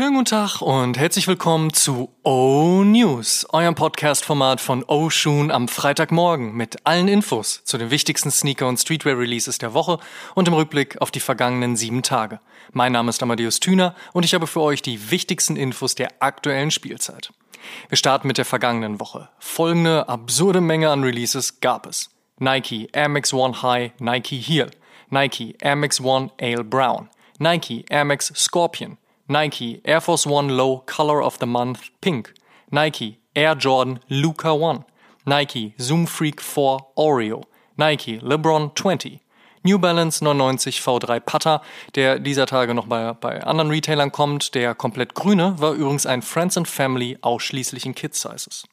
Schönen guten Tag und herzlich willkommen zu O News, eurem Podcast-Format von O Shoon am Freitagmorgen mit allen Infos zu den wichtigsten Sneaker- und Streetwear-Releases der Woche und im Rückblick auf die vergangenen sieben Tage. Mein Name ist Amadeus Thüner und ich habe für euch die wichtigsten Infos der aktuellen Spielzeit. Wir starten mit der vergangenen Woche. Folgende absurde Menge an Releases gab es. Nike Air Max One High Nike Heel, Nike Air Max One Ale Brown, Nike Air Max Scorpion, Nike Air Force One Low Color of the Month Pink, Nike Air Jordan Luca One, Nike Zoom Freak 4 Oreo, Nike LeBron 20, New Balance 99 V3 Putter, der dieser Tage noch bei, bei anderen Retailern kommt. Der komplett grüne war übrigens ein Friends and Family ausschließlich in Kid Sizes.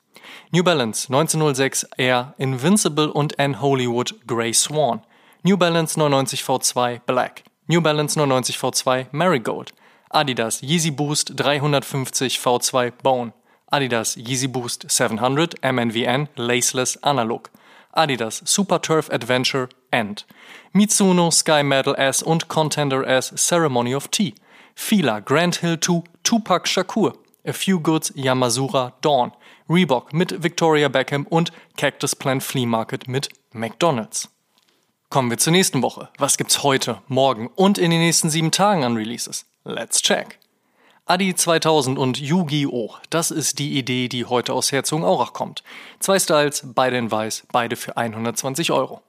New Balance 1906 Air Invincible und N Hollywood Grey Swan. New Balance 99 V2 Black. New Balance 99 V2 Marigold. Adidas Yeezy Boost 350 V2 Bone, Adidas Yeezy Boost 700 MNVN Laceless Analog, Adidas Super Turf Adventure End, Mitsuno Sky Metal S und Contender S Ceremony of Tea, Fila Grand Hill 2 Tupac Shakur, A Few Goods Yamazura Dawn, Reebok mit Victoria Beckham und Cactus Plant Flea Market mit McDonald's. Kommen wir zur nächsten Woche. Was gibt's heute, morgen und in den nächsten sieben Tagen an Releases? Let's check. Adi 2000 und Yu-Gi-Oh! Das ist die Idee, die heute aus Herzogenaurach kommt. Zwei Styles, beide in weiß, beide für 120 Euro.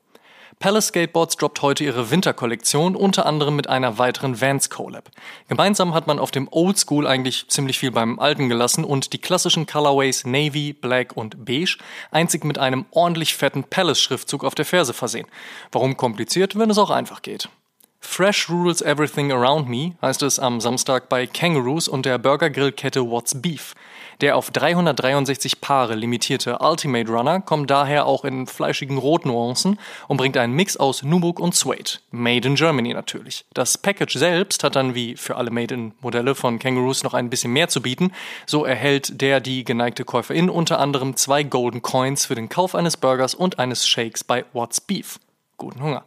Palace Skateboards droppt heute ihre Winterkollektion, unter anderem mit einer weiteren Vans Collab. Gemeinsam hat man auf dem Old School eigentlich ziemlich viel beim Alten gelassen und die klassischen Colorways Navy, Black und Beige einzig mit einem ordentlich fetten Palace Schriftzug auf der Ferse versehen. Warum kompliziert, wenn es auch einfach geht? Fresh Rules Everything Around Me heißt es am Samstag bei Kangaroos und der Burgergrillkette What's Beef. Der auf 363 Paare limitierte Ultimate Runner kommt daher auch in fleischigen Rotnuancen und bringt einen Mix aus Nubuk und Suede. Made in Germany natürlich. Das Package selbst hat dann wie für alle Made-in-Modelle von Kangaroos noch ein bisschen mehr zu bieten. So erhält der die geneigte Käuferin unter anderem zwei Golden Coins für den Kauf eines Burgers und eines Shakes bei What's Beef. Guten Hunger.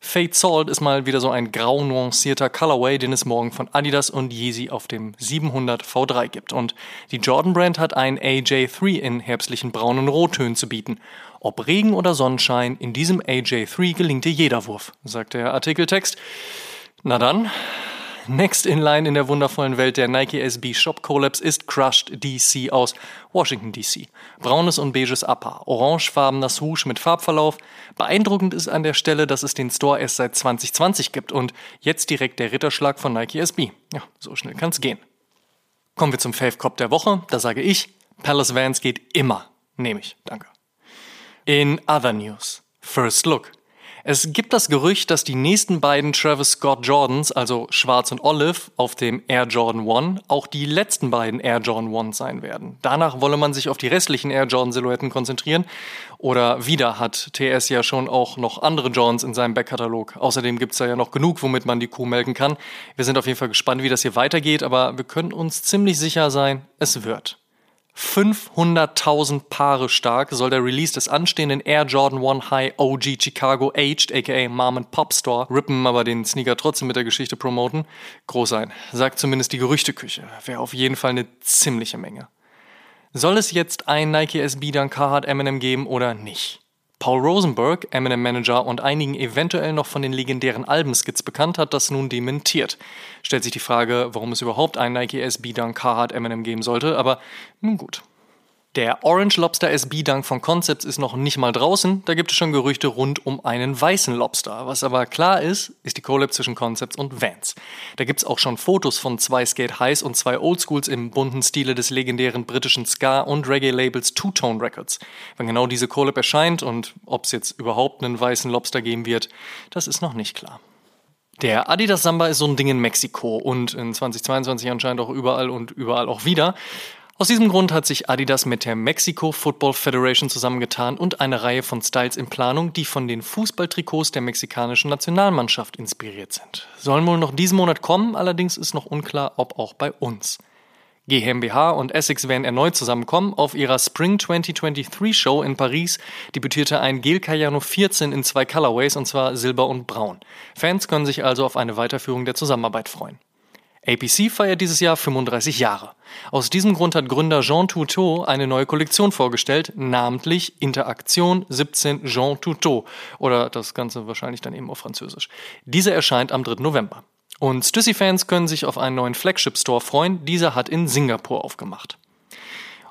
Fate Salt ist mal wieder so ein grau nuancierter Colorway, den es morgen von Adidas und Yeezy auf dem 700 V3 gibt. Und die Jordan Brand hat ein AJ3 in herbstlichen braunen Rottönen zu bieten. Ob Regen oder Sonnenschein, in diesem AJ3 gelingt dir jeder Wurf, sagt der Artikeltext. Na dann, Next in line in der wundervollen Welt der Nike SB Shop Collabs ist Crushed DC aus Washington DC. Braunes und beiges Upper, orangefarbener Swoosh mit Farbverlauf. Beeindruckend ist an der Stelle, dass es den Store erst seit 2020 gibt und jetzt direkt der Ritterschlag von Nike SB. Ja, so schnell kann's gehen. Kommen wir zum Fave Cop der Woche. Da sage ich, Palace Vans geht immer. Nehme ich. Danke. In other news. First Look. Es gibt das Gerücht, dass die nächsten beiden Travis Scott Jordans, also Schwarz und Olive, auf dem Air Jordan 1 auch die letzten beiden Air Jordan 1 sein werden. Danach wolle man sich auf die restlichen Air Jordan Silhouetten konzentrieren. Oder wieder hat TS ja schon auch noch andere Jordans in seinem Backkatalog. Außerdem gibt's da ja noch genug, womit man die Kuh melken kann. Wir sind auf jeden Fall gespannt, wie das hier weitergeht, aber wir können uns ziemlich sicher sein, es wird. 500.000 Paare stark soll der Release des anstehenden Air Jordan 1 High OG Chicago Aged, aka Mom and Pop Store, rippen aber den Sneaker trotzdem mit der Geschichte promoten, groß sein. Sagt zumindest die Gerüchteküche. Wäre auf jeden Fall eine ziemliche Menge. Soll es jetzt ein Nike SB Dunk Carhartt Eminem geben oder nicht? Paul Rosenberg, Eminem-Manager und einigen eventuell noch von den legendären Albenskits bekannt, hat das nun dementiert. Stellt sich die Frage, warum es überhaupt einen Nike SB Dunk Carhartt Eminem geben sollte, aber nun gut. Der Orange Lobster SB Dunk von Concepts ist noch nicht mal draußen, da gibt es schon Gerüchte rund um einen weißen Lobster. Was aber klar ist, ist die Collab zwischen Concepts und Vans. Da gibt es auch schon Fotos von zwei Skate Highs und zwei Oldschools im bunten Stile des legendären britischen Ska- und Reggae-Labels Two-Tone Records. Wenn genau diese Collab erscheint und ob es jetzt überhaupt einen weißen Lobster geben wird, das ist noch nicht klar. Der Adidas Samba ist so ein Ding in Mexiko und in 2022 anscheinend auch überall und überall auch wieder. Aus diesem Grund hat sich Adidas mit der Mexico Football Federation zusammengetan und eine Reihe von Styles in Planung, die von den Fußballtrikots der mexikanischen Nationalmannschaft inspiriert sind. Sollen wohl noch diesen Monat kommen, allerdings ist noch unklar, ob auch bei uns. GmbH und Essex werden erneut zusammenkommen. Auf ihrer Spring 2023 Show in Paris debütierte ein Gel Cayano 14 in zwei Colorways und zwar Silber und Braun. Fans können sich also auf eine Weiterführung der Zusammenarbeit freuen. APC feiert dieses Jahr 35 Jahre. Aus diesem Grund hat Gründer Jean Toutot eine neue Kollektion vorgestellt, namentlich Interaktion 17 Jean Toutot oder das Ganze wahrscheinlich dann eben auf Französisch. Diese erscheint am 3. November. Und Stussy-Fans können sich auf einen neuen Flagship-Store freuen. Dieser hat in Singapur aufgemacht.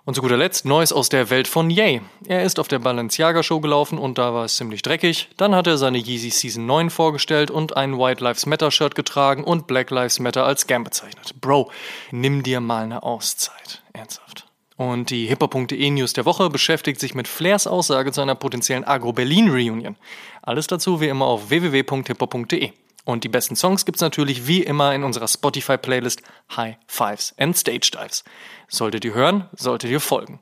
Und zu guter Letzt Neues aus der Welt von Ye. Er ist auf der Balenciaga Show gelaufen und da war es ziemlich dreckig. Dann hat er seine Yeezy Season 9 vorgestellt und ein White Lives Matter Shirt getragen und Black Lives Matter als Scam bezeichnet. Bro, nimm dir mal eine Auszeit. Ernsthaft. Und die hipper.de News der Woche beschäftigt sich mit Flairs Aussage zu einer potenziellen Agro-Berlin-Reunion. Alles dazu wie immer auf www.hipper.de. Und die besten Songs gibt's natürlich wie immer in unserer Spotify-Playlist High Fives and Stage Dives. Solltet ihr hören, solltet ihr folgen.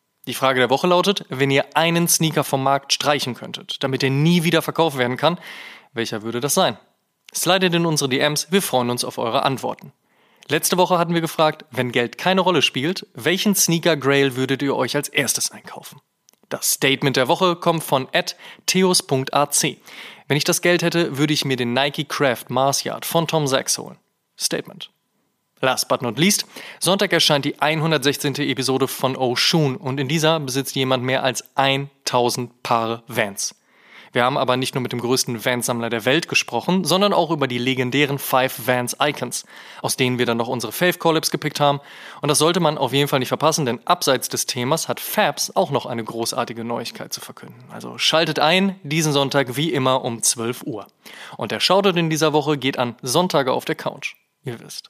Die Frage der Woche lautet, wenn ihr einen Sneaker vom Markt streichen könntet, damit er nie wieder verkauft werden kann, welcher würde das sein? Slidet in unsere DMs, wir freuen uns auf eure Antworten. Letzte Woche hatten wir gefragt, wenn Geld keine Rolle spielt, welchen Sneaker Grail würdet ihr euch als erstes einkaufen? Das Statement der Woche kommt von theos.ac. Wenn ich das Geld hätte, würde ich mir den Nike Craft Mars Yard von Tom Sachs holen. Statement. Last but not least, Sonntag erscheint die 116. Episode von Oshun und in dieser besitzt jemand mehr als 1000 Paare Vans. Wir haben aber nicht nur mit dem größten Vans-Sammler der Welt gesprochen, sondern auch über die legendären Five Vans Icons, aus denen wir dann noch unsere Fave Collabs gepickt haben. Und das sollte man auf jeden Fall nicht verpassen, denn abseits des Themas hat Fabs auch noch eine großartige Neuigkeit zu verkünden. Also schaltet ein, diesen Sonntag wie immer um 12 Uhr. Und der Shoutout in dieser Woche geht an Sonntage auf der Couch. Ihr wisst.